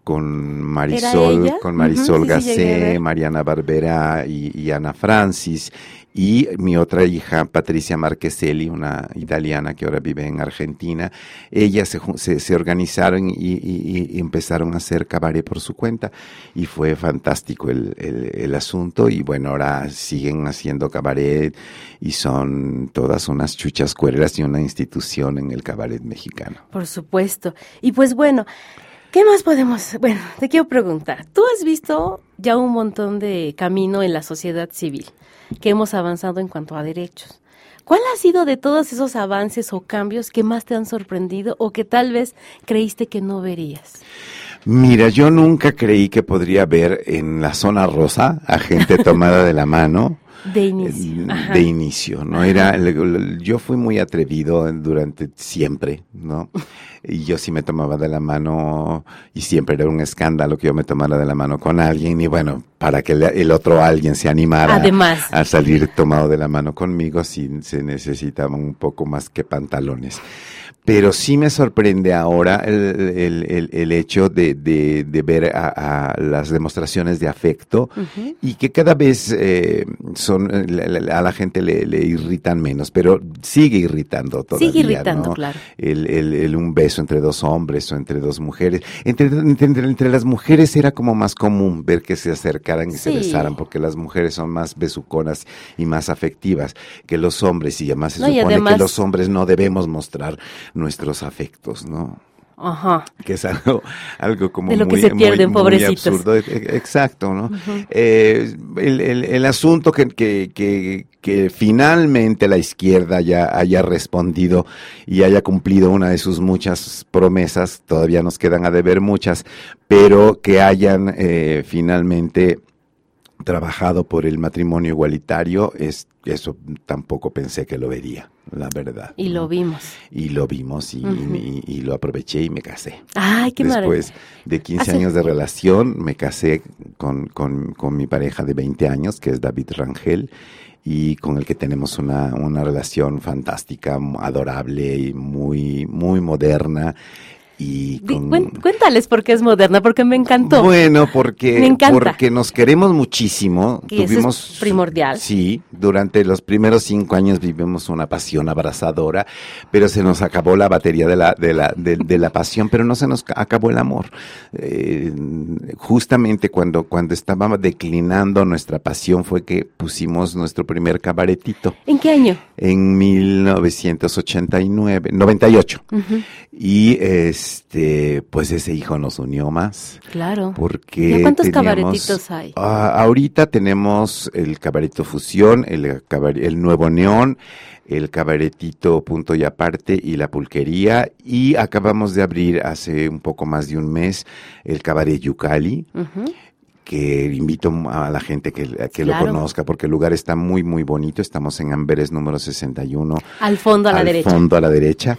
con Marisol, con Marisol sí, Gacé, ver. Mariana Barbera y, y Ana Francis. Y mi otra hija, Patricia Marcheselli, una italiana que ahora vive en Argentina, ellas se, se, se organizaron y, empezaron a hacer cabaret por su cuenta. Y fue fantástico el, el- el asunto. Y bueno, ahora siguen haciendo cabaret y son todas unas chuchas cuereras y una institución en el cabaret mexicano. Por supuesto. Y pues bueno, ¿qué más podemos? Bueno, te quiero preguntar, tú has visto ya un montón de camino en la sociedad civil, que hemos avanzado en cuanto a derechos. ¿Cuál ha sido de todos esos avances o cambios que más te han sorprendido o que tal vez creíste que no verías? Mira, yo nunca creí que podría ver en la zona rosa a gente tomada de la mano. De inicio. Ajá. de inicio, ¿no? Era, yo fui muy atrevido durante siempre, ¿no? Y yo sí me tomaba de la mano y siempre era un escándalo que yo me tomara de la mano con alguien y bueno, para que el, el otro alguien se animara Además. a salir tomado de la mano conmigo, sí se necesitaban un poco más que pantalones. Pero sí me sorprende ahora el, el- el- el hecho de, de- de ver a, a las demostraciones de afecto y que cada vez eh, son a la gente le, le irritan menos, pero sigue irritando todavía. Sigue irritando, ¿no? claro. El, el- el un beso entre dos hombres o entre dos mujeres. Entre, entre, entre- las mujeres era como más común ver que se acercaran y se besaran, porque las mujeres son más besuconas y más afectivas que los hombres, y además se No, supone además- que los hombres no debemos mostrar nuestros afectos, ¿no? Ajá. que es algo, algo como De lo que muy, se pierden, muy- muy pobrecitos. absurdo. E- e- Exacto, ¿no? Eh, el, el- el asunto que, que, que, que finalmente la izquierda ya haya respondido y haya cumplido una de sus muchas promesas, todavía nos quedan a deber muchas, pero que hayan eh, finalmente trabajado por el matrimonio igualitario, es, eso tampoco pensé que lo vería, la verdad. Y ¿no? lo vimos. y lo vimos y, Ujú. y- y lo aproveché y me casé. Ay, qué Después maravilla. de 15 Hace- años de relación, me casé con, con- con mi pareja de 20 años, que es David Rangel, y con el que tenemos una, una relación fantástica, adorable y muy, muy moderna. Y con- cuéntales por qué es moderna, porque me encantó. Bueno, porque, Me encanta. porque nos queremos muchísimo. Y eso es primordial. Sí, durante los primeros cinco años vivimos una pasión abrazadora, pero se nos acabó la batería de la, de la, de, de la pasión, pero no se nos ca- acabó el amor. Eh, justamente cuando, cuando estaba declinando nuestra pasión fue que pusimos nuestro primer cabaretito ¿En qué año? en 1989, 98. Ujú, Y este, pues ese hijo nos unió más. Claro. Porque ¿Ya cuántos teníamos- cabaretitos hay? Ah, ahorita tenemos el cabareto fusión, el, el nuevo neón, el cabaretito punto y aparte y la pulquería. Y acabamos de abrir hace un poco más de un mes el cabaret Yucali Ujú. Que invito a la gente que, a que Claro. lo conozca porque el lugar está muy muy bonito. Estamos en Amberes número 61 Al fondo a la al derecha. fondo a la derecha.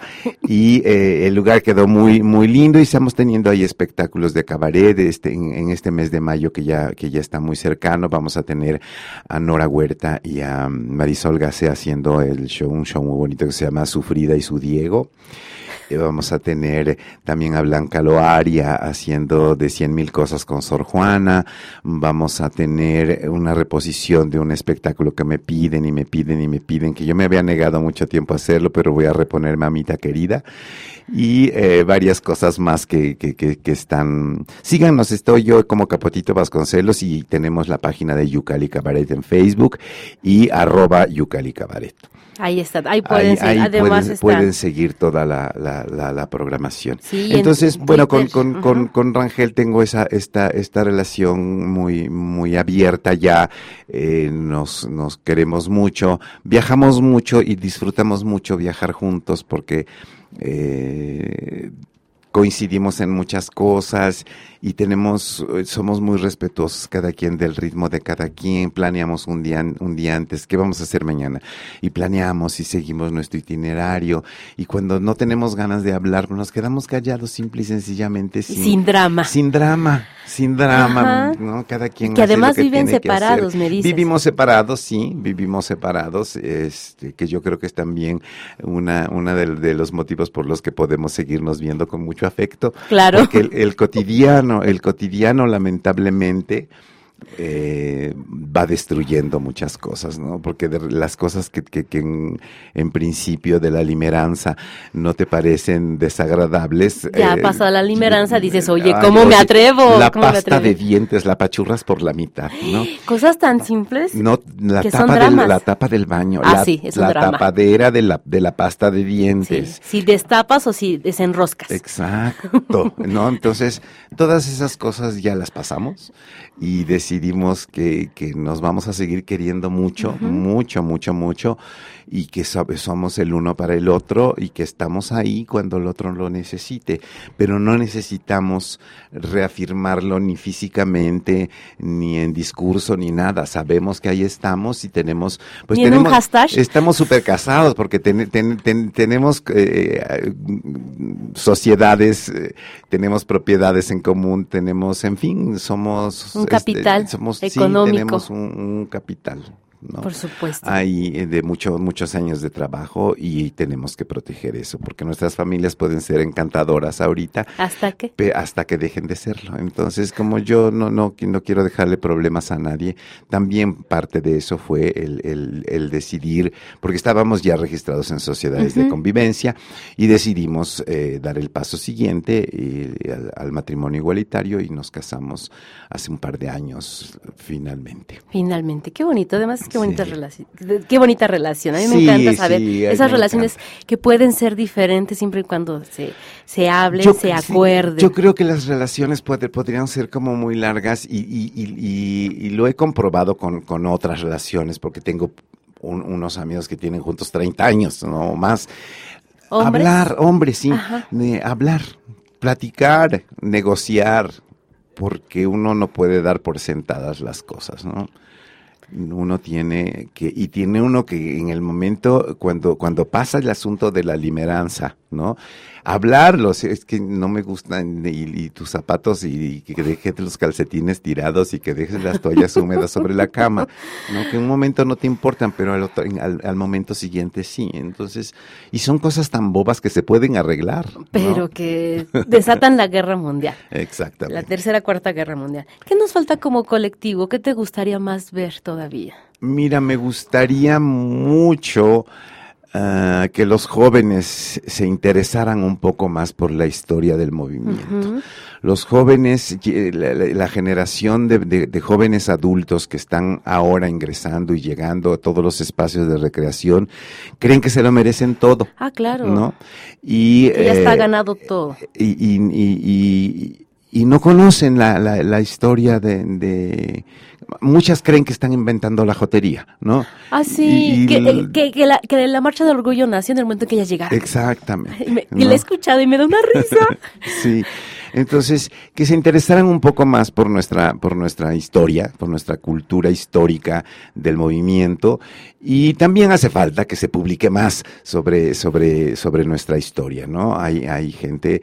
Y eh, el lugar quedó muy, muy lindo y estamos teniendo ahí espectáculos de cabaret este, en, en este mes de mayo que ya, que ya está muy cercano. Vamos a tener a Nora Huerta y a Marisol Gase haciendo el show, un show muy bonito que se llama Sufrida y su Diego. Vamos a tener también a Blanca Loaria haciendo de cien mil cosas con Sor Juana. Vamos a tener una reposición de un espectáculo que me piden y me piden y me piden, que yo me había negado mucho tiempo a hacerlo, pero voy a reponer Mamita Querida. Y eh, varias cosas más que, que, que, que están. Síganos, estoy yo como Capotito Vasconcelos y tenemos la página de Yucali Cabaret en Facebook y arroba Yucali Cabaret. Ahí está, ahí pueden Ahí, ahí Además pueden, pueden seguir toda la, la, la, la programación. Sí, en Entonces, bueno, con, con, con, con Rangel tengo esa, esta, esta relación muy, muy abierta ya, eh, nos, nos queremos mucho, viajamos mucho y disfrutamos mucho viajar juntos porque eh, coincidimos en muchas cosas y tenemos, eh, somos muy respetuosos cada quien del ritmo de cada quien, planeamos un día, un día antes, ¿qué vamos a hacer mañana? Y planeamos y seguimos nuestro itinerario y cuando no tenemos ganas de hablar, nos quedamos callados simple y sencillamente sin, Sin drama. Sin drama, sin drama, Ajá. ¿no? Cada quien Que hace lo además viven tiene que hacer. separados, me dices. Vivimos separados, sí, vivimos separados, este, que yo creo que es también una, una de, de los motivos por los que podemos seguirnos viendo con mucho afecto. Claro. Porque el, el cotidiano, el cotidiano lamentablemente eh, va destruyendo muchas cosas, ¿no? Porque de las cosas que, que, que en, en principio de la limeranza no te parecen desagradables. Ya eh, la limeranza dices, oye, ay, ¿cómo me oye, atrevo? La ¿Cómo me pasta de dientes, la pachurras por la mitad, ¿no? Cosas tan simples. No, la que son tapa, del, dramas. la tapa del baño, Ah, la, sí, es un la drama. tapadera de la, de la pasta de Sí, dientes. Si destapas o si desenroscas. Exacto, ¿no? Entonces, todas esas cosas ya las pasamos y decidimos que, que nos vamos a seguir queriendo mucho, mucho, mucho, mucho y que so- somos el uno para el otro y que estamos ahí cuando el otro lo necesite, pero no necesitamos reafirmarlo ni físicamente, ni en discurso, ni nada. Sabemos que ahí estamos y tenemos, pues Ni en un tenemos, hashtag. estamos súper casados porque ten- ten- ten- tenemos eh, sociedades, eh, tenemos propiedades en común, tenemos, en fin, somos... Un este, capital somos, sí, económico. tenemos un, un capital. ¿No? Por supuesto. Hay eh, de mucho, muchos años de trabajo y tenemos que proteger eso, porque nuestras familias pueden ser encantadoras ahorita, ¿Hasta qué? pe- hasta que dejen de serlo. Entonces, como yo no, no, no quiero dejarle problemas a nadie, también parte de eso fue el, el- el decidir, porque estábamos ya registrados en sociedades de convivencia y decidimos eh, dar el paso siguiente eh, al, al matrimonio igualitario y nos casamos hace un par de años, finalmente. Finalmente, qué bonito. Además, qué bonita Sí. relación. Qué bonita relación. A mí me Sí, encanta saber sí, esas relaciones que pueden ser diferentes siempre y cuando se, se hablen, Yo- se sí, acuerden. Yo creo que las relaciones puede- podrían ser como muy largas y, y- y- y- y lo he comprobado con, con otras relaciones porque tengo un- unos amigos que tienen juntos 30 años, no O más. ¿Hombres? Hablar, hombres, sí. De hablar, platicar, negociar, porque uno no puede dar por sentadas las cosas, ¿no? Uno tiene que, y tiene uno que en el momento, cuando, cuando pasa el asunto de la limeranza, ¿no? Hablarlos. Es que no me gustan y, y tus zapatos y, y que dejes los calcetines tirados y que dejes las toallas húmedas sobre la cama. ¿no? Que en un momento no te importan, pero al, otro- al, al momento siguiente sí. Entonces, y son cosas tan bobas que se pueden arreglar. ¿no? Pero que desatan la guerra mundial. La Exactamente. tercera, cuarta guerra mundial. ¿Qué nos falta como colectivo? ¿Qué te gustaría más ver todavía? Mira, me gustaría mucho que los jóvenes se interesaran un poco más por la historia del movimiento. Los jóvenes, la, la- la generación de, de- de jóvenes adultos que están ahora ingresando y llegando a todos los espacios de recreación, creen que se lo merecen todo. Ah, claro. ¿no? Y, Que ya está eh, ganado todo. y, y, y- y- y no conocen la, la, la historia de, de- Muchas creen que están inventando la jotería, ¿no? Ah, sí, y que, el- eh, que, que la, que la marcha del orgullo nació en el momento en que ellas llegaron. Exactamente. Y, me- y la he escuchado y me da una risa. Sí. Entonces, que se interesaran un poco más por nuestra, por nuestra historia, por nuestra cultura histórica del movimiento. Y también hace falta que se publique más sobre, sobre, sobre nuestra historia, ¿no? Hay, hay gente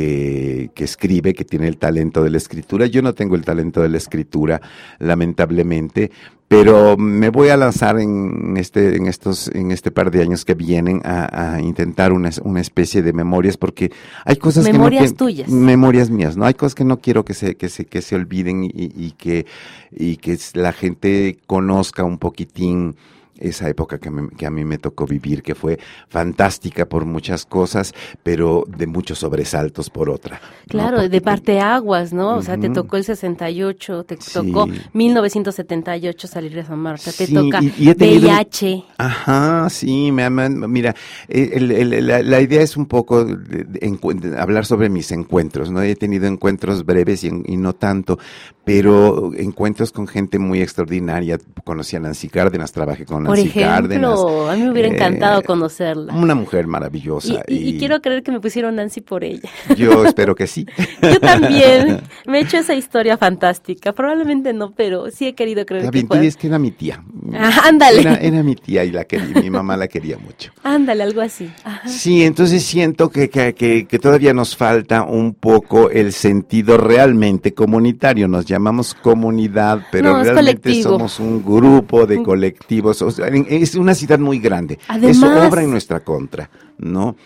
que, que escribe, que tiene el talento de la escritura. Yo no tengo el talento de la escritura, lamentablemente, pero me voy a lanzar en este, en estos, en este par de años que vienen a, a intentar una, una especie de memorias, porque hay cosas Memorias que no, que- tuyas. memorias mías, ¿no? Hay cosas que no quiero que se, que se, que se olviden y, y que, y que la gente conozca un poquitín esa época que, me- que a mí me tocó vivir, que fue fantástica por muchas cosas, pero de muchos sobresaltos por otra. ¿no? Claro, Porque- de parteaguas, ¿no? O sea, te tocó el 68, te Sí. tocó 1978 salir de San Marta, te Sí, toca y- y tenido- VIH. Ajá, sí, me aman. Mira, eh, el- el- la, la idea es un poco de- de de hablar sobre mis encuentros, ¿no? He tenido encuentros breves y, en- y no tanto, pero encuentros con gente muy extraordinaria. Conocí a Nancy Cárdenas, trabajé con Por Nancy Cárdenas. ejemplo, a mí me hubiera Eh, encantado conocerla. Una mujer Y, maravillosa. y- y quiero creer que me pusieron Nancy por ella. Yo espero que sí. Yo también me he hecho esa historia fantástica. Probablemente no, pero sí he querido creer La que fue. es que era mi tía. Ah, ándale. Era, era mi tía y la quería, mi mamá la quería mucho. Ándale, algo así. Ajá. Sí, entonces siento que, que, que- que todavía nos falta un poco el sentido realmente comunitario. Nos llamamos comunidad, pero No, realmente colectivo. somos un grupo de colectivos. O es una ciudad muy grande. Además- Eso obra en nuestra contra, ¿no?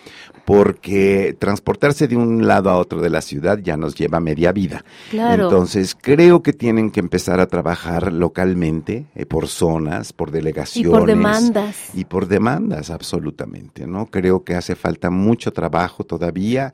Porque transportarse de un lado a otro de la ciudad ya nos lleva media vida. Claro. Entonces, creo que tienen que empezar a trabajar localmente, eh, por zonas, por Y delegaciones. por demandas. Y por demandas, absolutamente, ¿no? Creo que hace falta mucho trabajo todavía,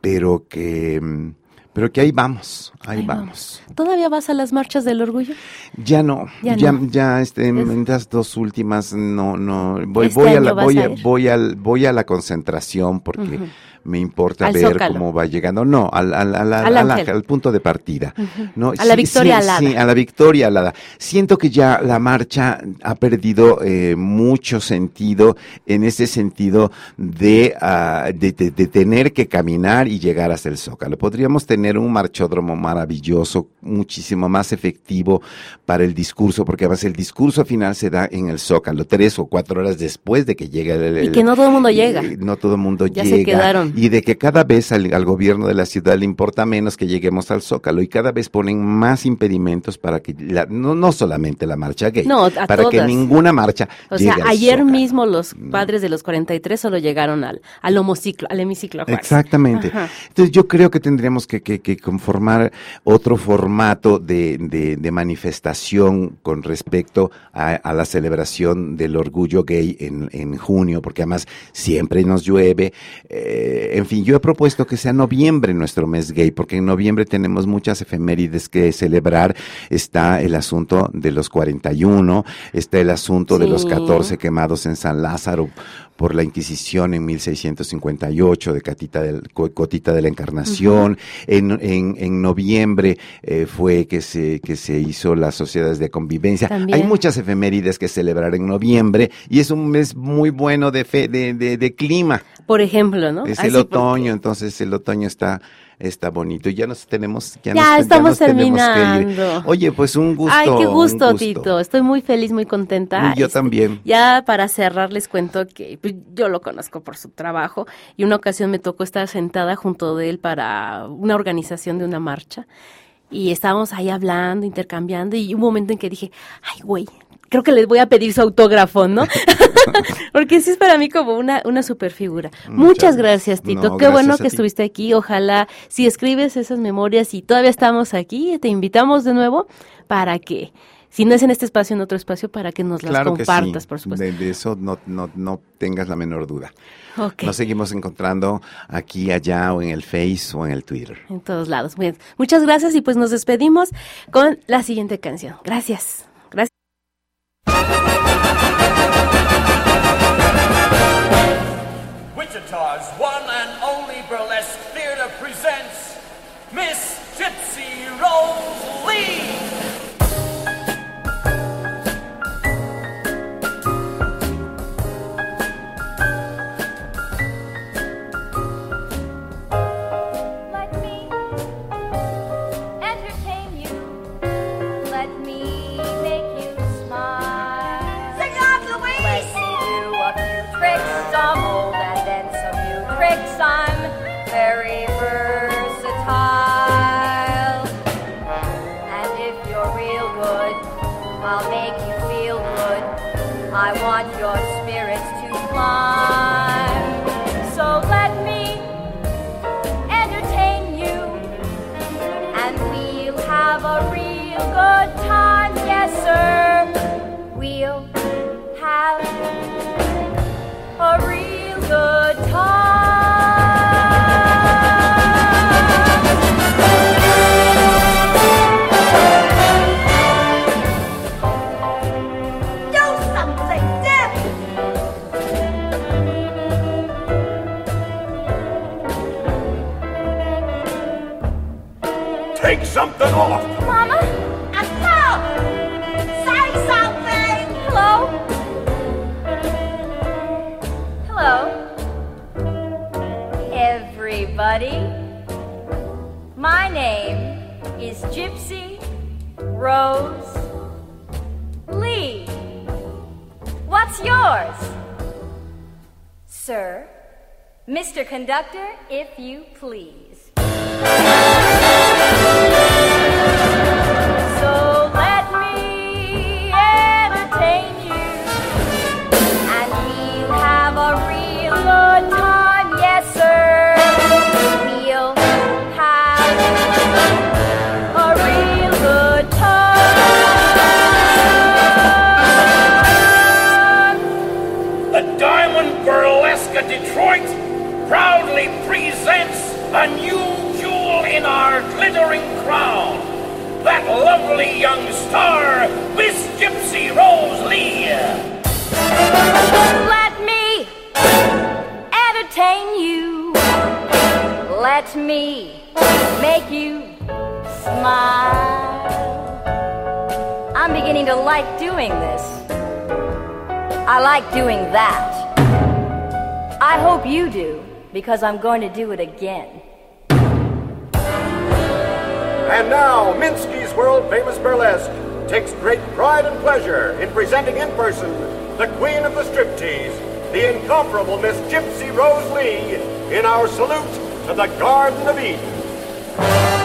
pero que, mm, pero que ahí vamos, ahí, Ahí vamos. ¿Todavía vas a las marchas del orgullo? Ya no, Ya ya, no. ya, este, en Es- en las dos últimas no, no, voy, Este voy a la, voy a a, voy al, voy a la concentración porque. Me importa Al ver Zócalo. cómo va llegando, no, al, al, al, Al al- Ángel. al punto de partida, ¿no? A la Victoria Alada. Sí, a la Victoria Alada. Siento que ya la marcha ha perdido eh, mucho sentido en ese sentido de, ah, de, de- de tener que caminar y llegar hasta el Zócalo. Podríamos tener un marchódromo maravilloso, muchísimo más efectivo para el discurso, porque además el discurso final se da en el Zócalo, tres o cuatro horas después de que llegue el, Y que no todo el mundo llega. No todo el mundo Ya se llega. quedaron. Y de que cada vez al, al gobierno de la ciudad le importa menos que lleguemos al Zócalo y cada vez ponen más impedimentos para que, la- no, no solamente la marcha gay, No, para que ninguna marcha O sea, llegue al ayer Zócalo. mismo los padres de los 43 solo llegaron al, al homociclo, al hemiciclo. Juárez. Exactamente. Ajá. Entonces yo creo que tendríamos que, que- que conformar otro formato de, de- de manifestación con respecto a, a la celebración del orgullo gay en, en junio, porque además siempre nos llueve. Eh, en fin, yo he propuesto que sea noviembre nuestro mes gay, porque en noviembre tenemos muchas efemérides que celebrar. Está el asunto de los 41, está el asunto de los Sí. 14 quemados en San Lázaro por la Inquisición en 1658 de Catita del, Co- Cotita de la Encarnación. en, en, en noviembre eh, fue que se, que se hizo las sociedades de convivencia. También. Hay muchas efemérides que celebrar en noviembre y es un mes muy bueno de, fe, de, de, de clima. Por ejemplo, ¿no? Es Así el porque- otoño, entonces el otoño está está bonito. Ya nos tenemos ya, Ya nos- estamos nos tenemos que ir. terminando. Oye, pues un gusto. Ay, qué un gusto, Tito. Estoy muy feliz, muy contenta. Yo Este, también. Ya para cerrar les cuento que pues, yo lo conozco por su trabajo y una ocasión me tocó estar sentada junto de él para una organización de una marcha y estábamos ahí hablando, intercambiando y un momento en que dije, ay, güey, creo que les voy a pedir su autógrafo, ¿no? Porque sí es para mí como una, una super figura. Muchas, Muchas gracias, Tito. No, Qué bueno gracias que estuviste aquí. Ojalá si escribes esas memorias y todavía estamos aquí, te invitamos de nuevo para que, si no es en este espacio, en otro espacio, para que nos las Claro que compartas, sí. por supuesto. De, de eso no, no, no tengas la menor duda. Nos seguimos encontrando aquí, allá, o en el Face o en el Twitter. En todos lados. Muy bien. Muchas gracias y pues nos despedimos con la siguiente canción. Gracias. Gracias. One and only burlesque theater presents Miss Gypsy Rose Lee. Rose Lee. What's yours? Sir, Mr. Conductor, if you please. Let me make you smile. I'm beginning to like doing this. I like doing that. I hope you do, because I'm going to do it again. And now, Minsky's world famous burlesque takes great pride and pleasure in presenting in person the queen of the striptease, the incomparable Miss Gypsy Rose Lee, in our salute to the Garden of Eden.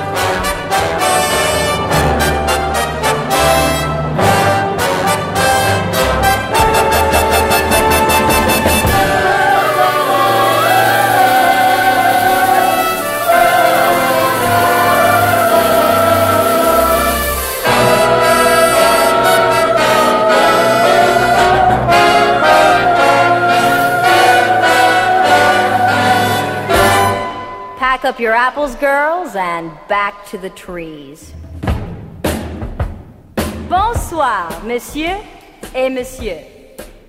Up your apples, girls, and back to the trees. Bonsoir, monsieur et monsieur.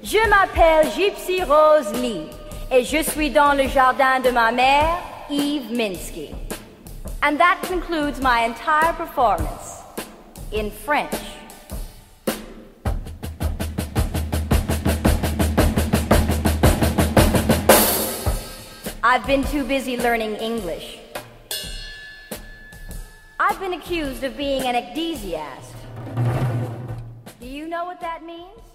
Je m'appelle Gypsy Rose Lee et je suis dans le jardin de ma mère, Eve Minsky. And that concludes my entire performance in French. I've been too busy learning English. I've been accused of being an ecdesiast. Do you know what that means?